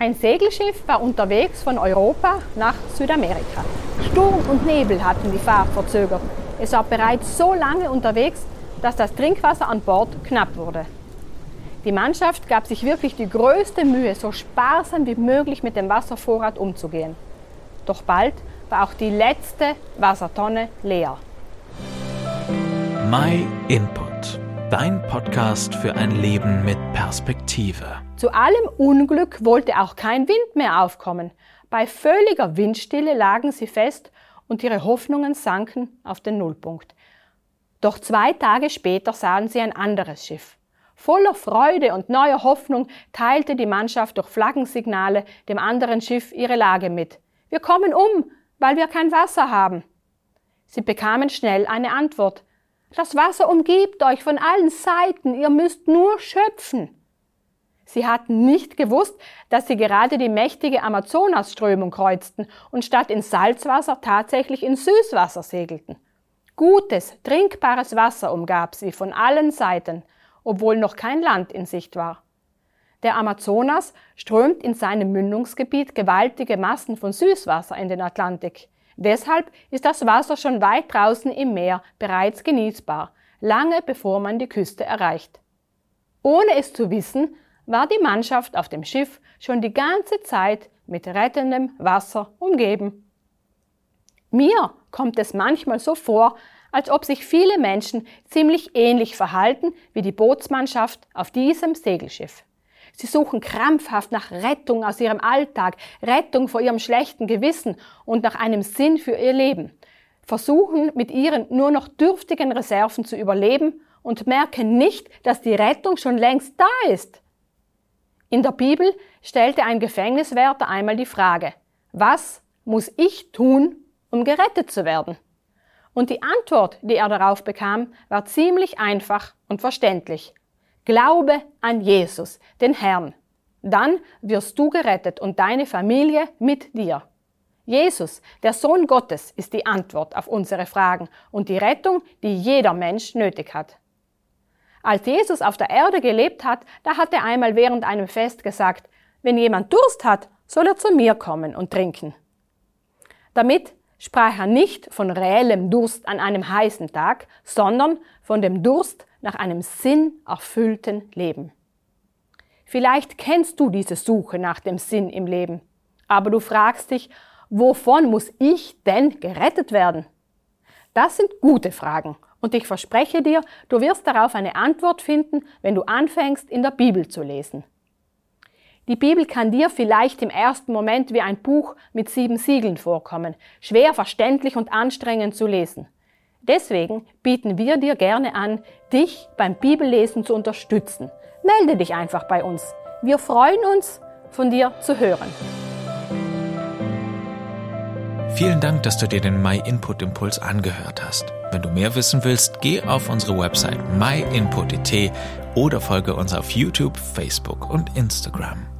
Ein Segelschiff war unterwegs von Europa nach Südamerika. Sturm und Nebel hatten die Fahrt verzögert. Es war bereits so lange unterwegs, dass das Trinkwasser an Bord knapp wurde. Die Mannschaft gab sich wirklich die größte Mühe, so sparsam wie möglich mit dem Wasservorrat umzugehen. Doch bald war auch die letzte Wassertonne leer. My Input, dein Podcast für ein Leben mit Perspektive. Zu allem Unglück wollte auch kein Wind mehr aufkommen. Bei völliger Windstille lagen sie fest und ihre Hoffnungen sanken auf den Nullpunkt. Doch zwei Tage später sahen sie ein anderes Schiff. Voller Freude und neuer Hoffnung teilte die Mannschaft durch Flaggensignale dem anderen Schiff ihre Lage mit. Wir kommen um, weil wir kein Wasser haben. Sie bekamen schnell eine Antwort. Das Wasser umgibt euch von allen Seiten, ihr müsst nur schöpfen. Sie hatten nicht gewusst, dass sie gerade die mächtige Amazonasströmung kreuzten und statt in Salzwasser tatsächlich in Süßwasser segelten. Gutes, trinkbares Wasser umgab sie von allen Seiten, obwohl noch kein Land in Sicht war. Der Amazonas strömt in seinem Mündungsgebiet gewaltige Massen von Süßwasser in den Atlantik. Deshalb ist das Wasser schon weit draußen im Meer bereits genießbar, lange bevor man die Küste erreicht. Ohne es zu wissen, war die Mannschaft auf dem Schiff schon die ganze Zeit mit rettendem Wasser umgeben. Mir kommt es manchmal so vor, als ob sich viele Menschen ziemlich ähnlich verhalten wie die Bootsmannschaft auf diesem Segelschiff. Sie suchen krampfhaft nach Rettung aus ihrem Alltag, Rettung vor ihrem schlechten Gewissen und nach einem Sinn für ihr Leben, versuchen mit ihren nur noch dürftigen Reserven zu überleben und merken nicht, dass die Rettung schon längst da ist. In der Bibel stellte ein Gefängniswärter einmal die Frage, was muss ich tun, um gerettet zu werden? Und die Antwort, die er darauf bekam, war ziemlich einfach und verständlich. Glaube an Jesus, den Herrn. Dann wirst du gerettet und deine Familie mit dir. Jesus, der Sohn Gottes, ist die Antwort auf unsere Fragen und die Rettung, die jeder Mensch nötig hat. Als Jesus auf der Erde gelebt hat, da hat er einmal während einem Fest gesagt, wenn jemand Durst hat, soll er zu mir kommen und trinken. Damit sprach er nicht von reellem Durst an einem heißen Tag, sondern von dem Durst nach einem sinnerfüllten Leben. Vielleicht kennst du diese Suche nach dem Sinn im Leben, aber du fragst dich, wovon muss ich denn gerettet werden? Das sind gute Fragen und ich verspreche dir, du wirst darauf eine Antwort finden, wenn du anfängst, in der Bibel zu lesen. Die Bibel kann dir vielleicht im ersten Moment wie ein Buch mit sieben Siegeln vorkommen, schwer verständlich und anstrengend zu lesen. Deswegen bieten wir dir gerne an, dich beim Bibellesen zu unterstützen. Melde dich einfach bei uns. Wir freuen uns, von dir zu hören. Vielen Dank, dass du dir den My Input Impuls angehört hast. Wenn du mehr wissen willst, geh auf unsere Website myinput.it oder folge uns auf YouTube, Facebook und Instagram.